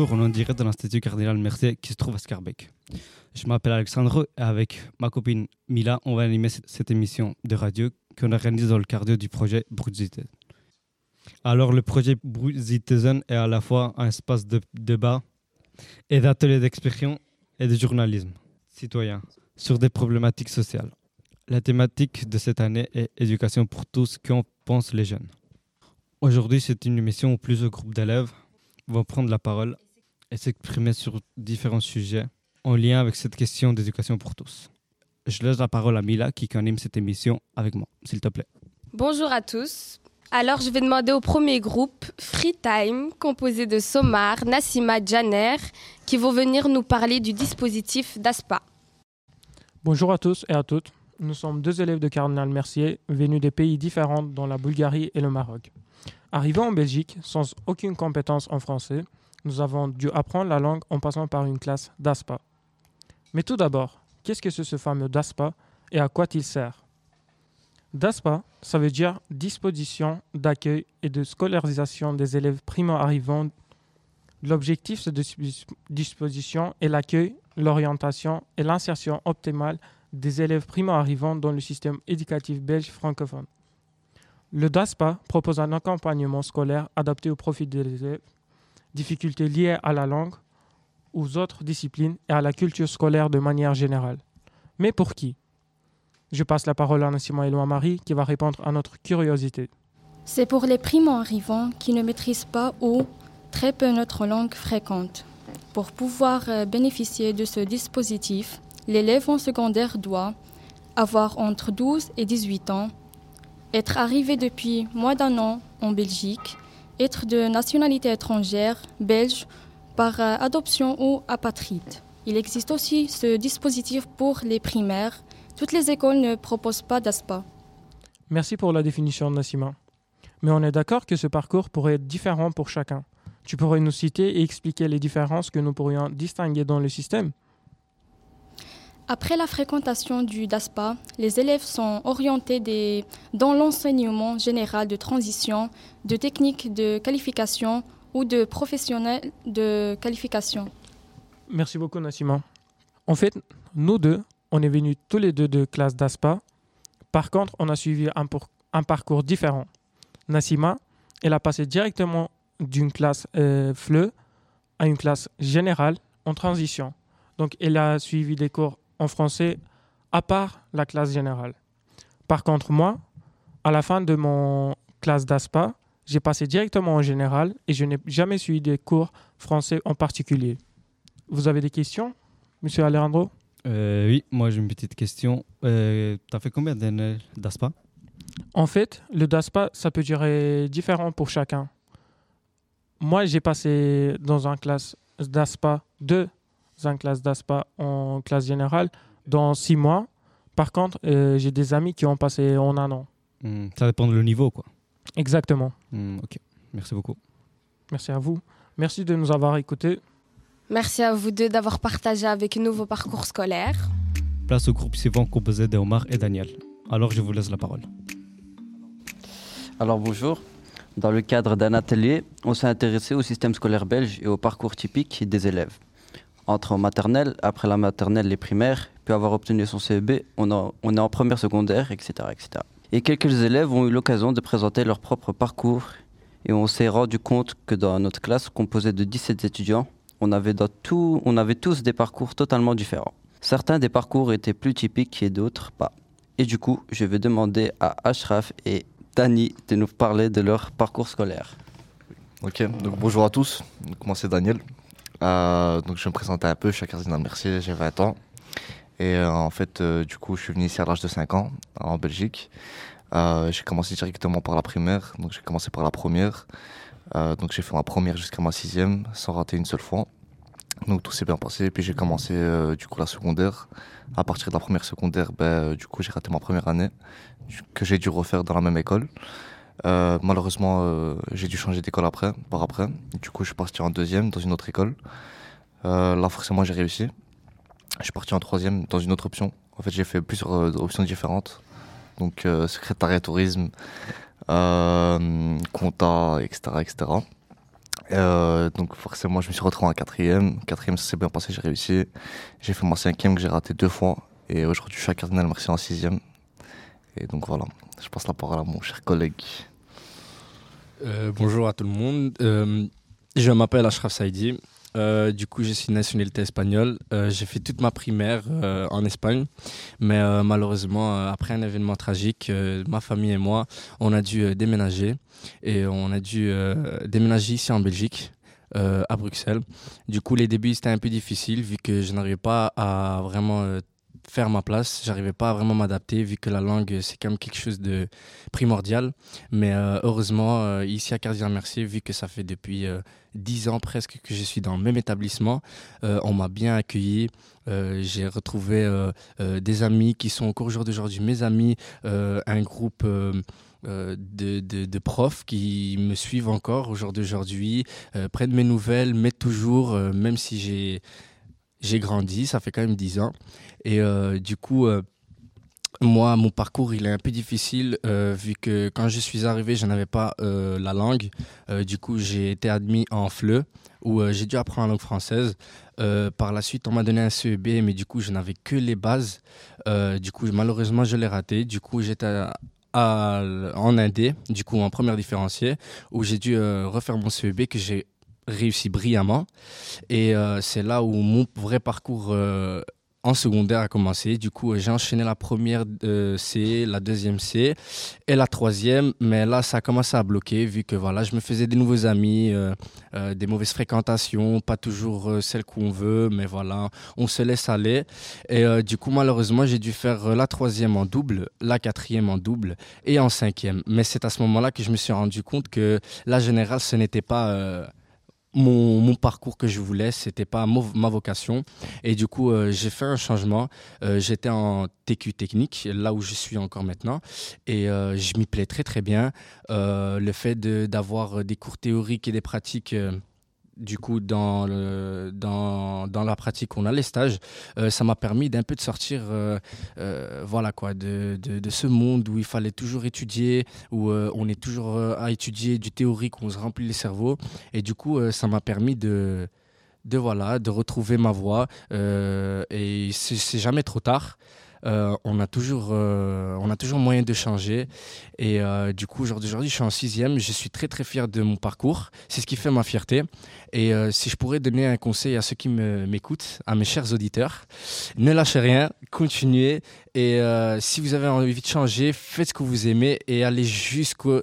Bonjour, on est en direct de l'Institut Cardinal Mercier qui se trouve à Scarbeck. Je m'appelle Alexandre et avec ma copine Mila, on va animer cette émission de radio qu'on organise dans le cadre du projet Brutziten. Alors, le projet Brutziten est à la fois un espace de débat et d'ateliers d'expression et de journalisme citoyen sur des problématiques sociales. La thématique de cette année est éducation pour tous, qu'en pensent les jeunes. Aujourd'hui, c'est une émission où plusieurs groupes d'élèves vont prendre la parole et s'exprimer sur différents sujets en lien avec cette question d'éducation pour tous. Je laisse la parole à Mila qui anime cette émission avec moi, s'il te plaît. Bonjour à tous. Alors, je vais demander au premier groupe, Free Time, composé de Somar, Nassima, Janer, qui vont venir nous parler du dispositif d'ASPA. Bonjour à tous et à toutes. Nous sommes deux élèves de Cardinal Mercier venus des pays différents dont la Bulgarie et le Maroc. Arrivés en Belgique sans aucune compétence en français, nous avons dû apprendre la langue en passant par une classe d'ASPA. Mais tout d'abord, qu'est-ce que c'est ce fameux DASPA et à quoi il sert? DASPA, ça veut dire disposition d'accueil et de scolarisation des élèves primo-arrivants. L'objectif de cette disposition est l'accueil, l'orientation et l'insertion optimale des élèves primo-arrivants dans le système éducatif belge francophone. Le DASPA propose un accompagnement scolaire adapté au profit des élèves, difficultés liées à la langue, aux autres disciplines et à la culture scolaire de manière générale. Mais pour qui? Je passe la parole à Nassima Eloi Marie qui va répondre à notre curiosité. C'est pour les primo-arrivants qui ne maîtrisent pas ou très peu notre langue fréquente. Pour pouvoir euh, bénéficier de ce dispositif, l'élève en secondaire doit avoir entre 12 et 18 ans, être arrivé depuis moins d'un an en Belgique, être de nationalité étrangère, belge, par euh, adoption ou apatride. Il existe aussi ce dispositif pour les primaires toutes les écoles ne proposent pas d'ASPA. Merci pour la définition, Nassima. Mais on est d'accord que ce parcours pourrait être différent pour chacun. Tu pourrais nous citer et expliquer les différences que nous pourrions distinguer dans le système Après la fréquentation du DASPA, les élèves sont orientés dans l'enseignement général de transition, de techniques de qualification ou de professionnels de qualification. Merci beaucoup, Nassima. En fait, nous deux, on est venus tous les deux de classe d'ASPA. Par contre, on a suivi un, parcours différent. Nassima, elle a passé directement d'une classe euh, FLE à une classe générale en transition. Donc, elle a suivi des cours en français à part la classe générale. Par contre, moi, à la fin de mon classe d'ASPA, j'ai passé directement en général et je n'ai jamais suivi des cours français en particulier. Vous avez des questions, monsieur Alejandro? Euh, oui, moi j'ai une petite question. Euh, tu as fait combien d'années d'ASPA? En fait, le DASPA, ça peut durer différent pour chacun. Moi, j'ai passé dans un classe d'ASPA 2 en classe d'ASPA en classe générale dans six mois. Par contre, euh, j'ai des amis qui ont passé en un an. Hmm, ça dépend de le niveau, quoi. Exactement. Hmm, ok, merci beaucoup. Merci à vous. Merci de nous avoir écoutés. Merci à vous deux d'avoir partagé avec nous vos parcours scolaires. Place au groupe suivant composé d'Omar et Daniel. Alors je vous laisse la parole. Alors bonjour. Dans le cadre d'un atelier, on s'est intéressé au système scolaire belge et au parcours typique des élèves. Entre en maternelle, après la maternelle, les primaires, puis avoir obtenu son CEB, on, est en première secondaire, etc., etc. Et quelques élèves ont eu l'occasion de présenter leur propre parcours et on s'est rendu compte que dans notre classe composée de 17 étudiants, on avait, tout, on avait tous des parcours totalement différents. Certains des parcours étaient plus typiques et d'autres pas. Et du coup, je vais demander à Ashraf et Dani de nous parler de leur parcours scolaire. Ok, donc bonjour à tous. Moi c'est Daniel? Euh, donc je me présenter un peu, je suis à Cardinal Mercier, j'ai 20 ans. Et euh, en fait, euh, du coup, je suis venu ici à l'âge de 5 ans, en Belgique. j'ai commencé directement par la primaire, donc j'ai commencé par la première. Donc j'ai fait ma première jusqu'à ma sixième sans rater une seule fois. Donc tout s'est bien passé. Puis j'ai commencé du coup la secondaire. À partir de la première secondaire, ben, du coup j'ai raté ma première année que j'ai dû refaire dans la même école. Malheureusement, j'ai dû changer d'école après, par après. Du coup, je suis parti en deuxième dans une autre école. là, forcément, j'ai réussi. Je suis parti en troisième dans une autre option. En fait, j'ai fait plusieurs options différentes. Donc, secrétariat tourisme, euh, compta, etc.. Euh, donc forcément, je me suis retrouvé en quatrième. Quatrième, ça s'est bien passé, j'ai réussi. J'ai fait mon cinquième que j'ai raté deux fois. Et aujourd'hui, je suis à Cardinal Merci en sixième. Et donc voilà, je passe la parole à mon cher collègue. Euh, bonjour à tout le monde. Euh, je m'appelle Ashraf Saidi. Euh, du coup, je suis nationalité espagnole. j'ai fait toute ma primaire en Espagne. Mais malheureusement, après un événement tragique, ma famille et moi, on a dû déménager. Et on a dû déménager ici en Belgique. à Bruxelles. Du coup, les débuts, c'était un peu difficile vu que je n'arrivais pas à vraiment faire ma place. J'arrivais pas à vraiment m'adapter vu que la langue c'est quand même quelque chose de primordial. Mais euh, heureusement euh, ici à Cardinal Mercier, vu que ça fait depuis euh, dix ans presque que je suis dans le même établissement, on m'a bien accueilli. J'ai retrouvé des amis qui sont encore aujourd'hui d'aujourd'hui mes amis, un groupe. de, de, profs qui me suivent encore aujourd'hui d'aujourd'hui, prennent mes nouvelles, mais toujours, même si j'ai j'ai grandi, ça fait quand même 10 ans. Et euh, du coup, euh, moi, mon parcours, il est un peu difficile euh, vu que quand je suis arrivé, je n'avais pas la langue. du coup, j'ai été admis en FLE où j'ai dû apprendre la langue française. par la suite, on m'a donné un CEB, mais du coup, je n'avais que les bases. du coup, malheureusement, je l'ai raté. Du coup, j'étais en Indé, du coup, en première différenciée, où j'ai dû refaire mon CEB que j'ai réussi brillamment. Et euh, c'est là où mon vrai parcours euh, en secondaire a commencé. Du coup, j'ai enchaîné la première euh, C, la deuxième C et la troisième. Mais là, ça a commencé à bloquer vu que voilà, je me faisais des nouveaux amis, des mauvaises fréquentations, pas toujours celles qu'on veut, mais voilà, on se laisse aller. Et du coup, malheureusement, j'ai dû faire la troisième en double, la quatrième en double et en cinquième. Mais c'est à ce moment-là que je me suis rendu compte que la générale, ce n'était pas mon, parcours que je voulais, c'était pas ma vocation. Et du coup, euh, j'ai fait un changement. Euh, j'étais en TQ technique, là où je suis encore maintenant. Et euh, je m'y plais très très bien. le fait d'avoir des cours théoriques et des pratiques du coup, dans, dans, dans, la pratique, on a les stages. Euh, ça m'a permis d'un peu de sortir euh, euh, voilà quoi, de, de, ce monde où il fallait toujours étudier, où on est toujours à étudier du théorique, où on se remplit les cerveaux. Et du coup, ça m'a permis de, de, voilà, de retrouver ma voie. et c'est jamais trop tard. Euh, on, a toujours, euh, on a toujours moyen de changer. Et euh, du coup, aujourd'hui, je suis en sixième. Je suis très, très fier de mon parcours. C'est ce qui fait ma fierté. Et si je pourrais donner un conseil à ceux qui m'écoutent, à mes chers auditeurs, ne lâchez rien, continuez. Et si vous avez envie de changer, faites ce que vous aimez et allez jusqu'au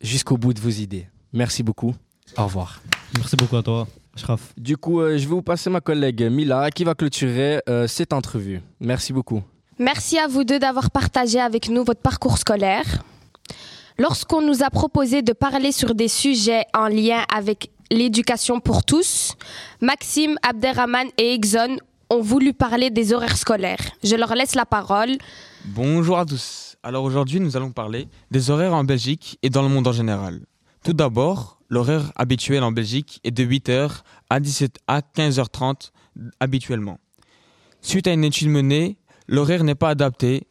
jusqu'au bout de vos idées. Merci beaucoup. Au revoir. Merci beaucoup à toi. Du coup, euh, je vais vous passer ma collègue Mila qui va clôturer euh, cette entrevue. Merci beaucoup. Merci à vous deux d'avoir partagé avec nous votre parcours scolaire. Lorsqu'on nous a proposé de parler sur des sujets en lien avec l'éducation pour tous, Maxime, Abderrahman et Exxon ont voulu parler des horaires scolaires. Je leur laisse la parole. Bonjour à tous. Alors aujourd'hui, nous allons parler des horaires en Belgique et dans le monde en général. Tout d'abord, L'horaire habituel en Belgique est de 8h à, 17, à 15h30 habituellement. Suite à une étude menée, l'horaire n'est pas adapté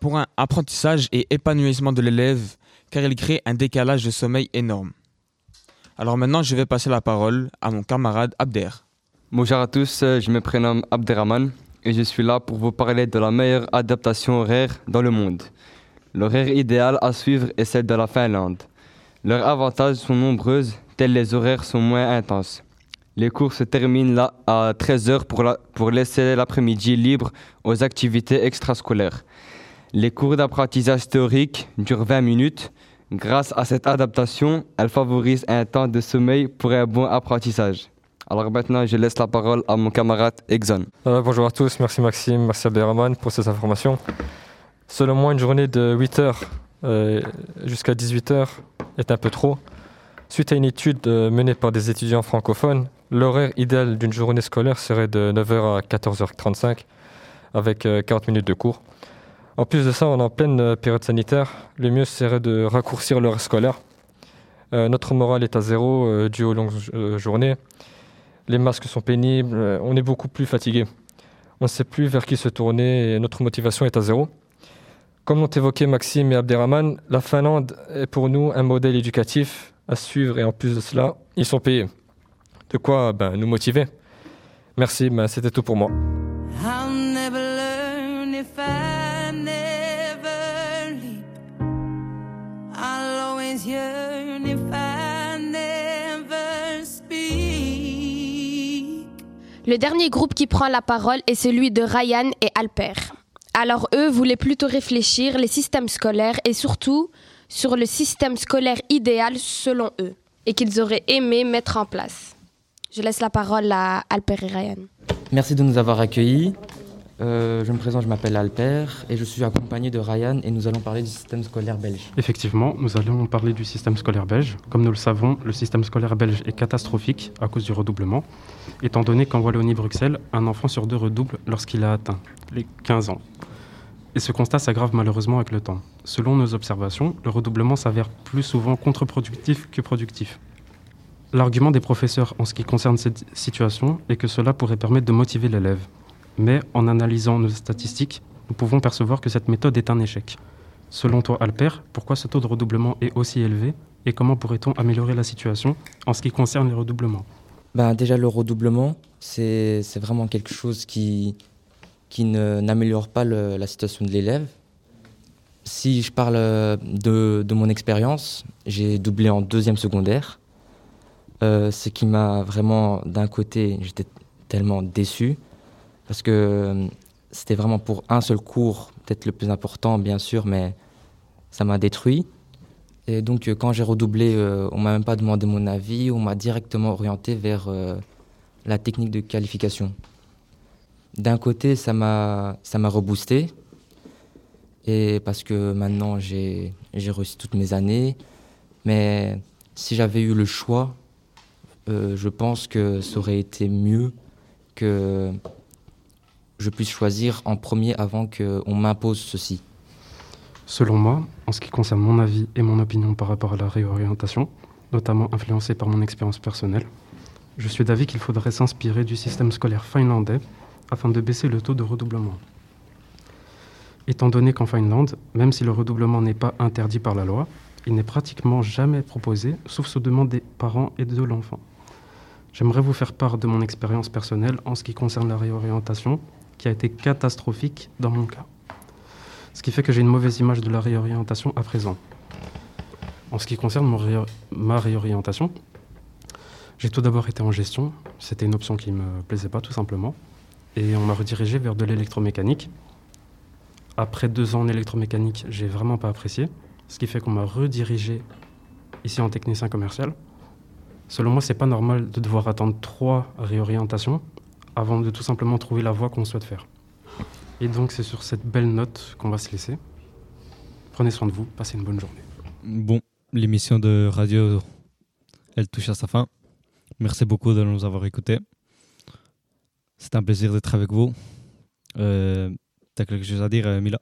pour un apprentissage et épanouissement de l'élève car il crée un décalage de sommeil énorme. Alors maintenant, je vais passer la parole à mon camarade Abder. Bonjour à tous, je me prénomme Abderrahman et je suis là pour vous parler de la meilleure adaptation horaire dans le monde. L'horaire idéal à suivre est celle de la Finlande. Leurs avantages sont nombreux, tels les horaires sont moins intenses. Les cours se terminent là à 13h pour, pour laisser l'après-midi libre aux activités extrascolaires. Les cours d'apprentissage théorique durent 20 minutes. Grâce à cette adaptation, elle favorise un temps de sommeil pour un bon apprentissage. Alors maintenant, je laisse la parole à mon camarade Exxon. Euh, bonjour à tous, merci Maxime, merci Abderrahman pour ces informations. Selon moi, une journée de 8 heures euh, jusqu'à 18h est un peu trop. Suite à une étude euh, menée par des étudiants francophones, l'horaire idéal d'une journée scolaire serait de 9h à 14h35 avec 40 euh, minutes de cours. En plus de ça, on est en pleine période sanitaire. Le mieux serait de raccourcir l'heure scolaire. notre morale est à zéro dû aux longues journées. Les masques sont pénibles. on est beaucoup plus fatigué. On ne sait plus vers qui se tourner notre motivation est à zéro. Comme l'ont évoqué Maxime et Abderrahman, la Finlande est pour nous un modèle éducatif à suivre et en plus de cela, ils sont payés. De quoi ben, nous motiver. Merci, ben, c'était tout pour moi. Le dernier groupe qui prend la parole est celui de Ryan et Alper. Alors eux voulaient plutôt réfléchir les systèmes scolaires et surtout sur le système scolaire idéal selon eux et qu'ils auraient aimé mettre en place. Je laisse la parole à Alper et Ryan. Merci de nous avoir accueillis. Euh, je me présente, je m'appelle Alper et je suis accompagné de Ryan et nous allons parler du système scolaire belge. Effectivement, nous allons parler du système scolaire belge. Comme nous le savons, le système scolaire belge est catastrophique à cause du redoublement, étant donné qu'en Wallonie-Bruxelles, un enfant sur deux redouble lorsqu'il a atteint les 15 ans. Et ce constat s'aggrave malheureusement avec le temps. Selon nos observations, le redoublement s'avère plus souvent contre-productif que productif. L'argument des professeurs en ce qui concerne cette situation est que cela pourrait permettre de motiver l'élève. Mais en analysant nos statistiques, nous pouvons percevoir que cette méthode est un échec. Selon toi, Alper, pourquoi ce taux de redoublement est aussi élevé et comment pourrait-on améliorer la situation en ce qui concerne les redoublements? Ben, déjà, le redoublement, c'est vraiment quelque chose qui, qui n'améliore pas la situation de l'élève. Si je parle euh, de, de mon expérience, j'ai doublé en deuxième secondaire. Euh, ce qui m'a vraiment, d'un côté, j'étais tellement déçu parce que euh, c'était vraiment pour un seul cours, peut-être le plus important, bien sûr, mais ça m'a détruit. Et donc, euh, quand j'ai redoublé, euh, on m'a même pas demandé mon avis, on m'a directement orienté vers euh, la technique de qualification. D'un côté, ça m'a ça m'a reboosté, et parce que maintenant j'ai j'ai reçu toutes mes années. Mais si j'avais eu le choix, je pense que ça aurait été mieux que je puisse choisir en premier avant qu'on m'impose ceci. Selon moi, en ce qui concerne mon avis et mon opinion par rapport à la réorientation, notamment influencée par mon expérience personnelle, je suis d'avis qu'il faudrait s'inspirer du système scolaire finlandais afin de baisser le taux de redoublement. Étant donné qu'en Finlande, même si le redoublement n'est pas interdit par la loi, il n'est pratiquement jamais proposé, sauf sous demande des parents et de l'enfant. J'aimerais vous faire part de mon expérience personnelle en ce qui concerne la réorientation, qui a été catastrophique dans mon cas. Ce qui fait que j'ai une mauvaise image de la réorientation à présent. En ce qui concerne ma réorientation, j'ai tout d'abord été en gestion. C'était une option qui ne me plaisait pas, tout simplement. Et on m'a redirigé vers de l'électromécanique. Après deux ans en électromécanique, j'ai vraiment pas apprécié. Ce qui fait qu'on m'a redirigé ici en technicien commercial. Selon moi, c'est pas normal de devoir attendre trois réorientations avant de tout simplement trouver la voie qu'on souhaite faire. Et donc, c'est sur cette belle note qu'on va se laisser. Prenez soin de vous, passez une bonne journée. Bon, l'émission de radio, elle touche à sa fin. Merci beaucoup de nous avoir écoutés. C'est un plaisir d'être avec vous. Euh, T'as quelque chose à dire, euh, Mila?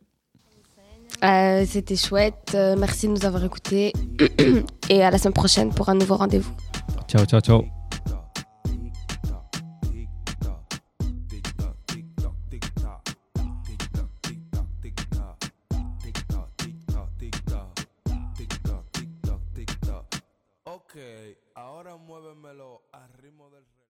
Euh, C'était chouette. Euh, merci de nous avoir écoutés. Et à la semaine prochaine pour un nouveau rendez-vous. Ciao, ciao, ciao.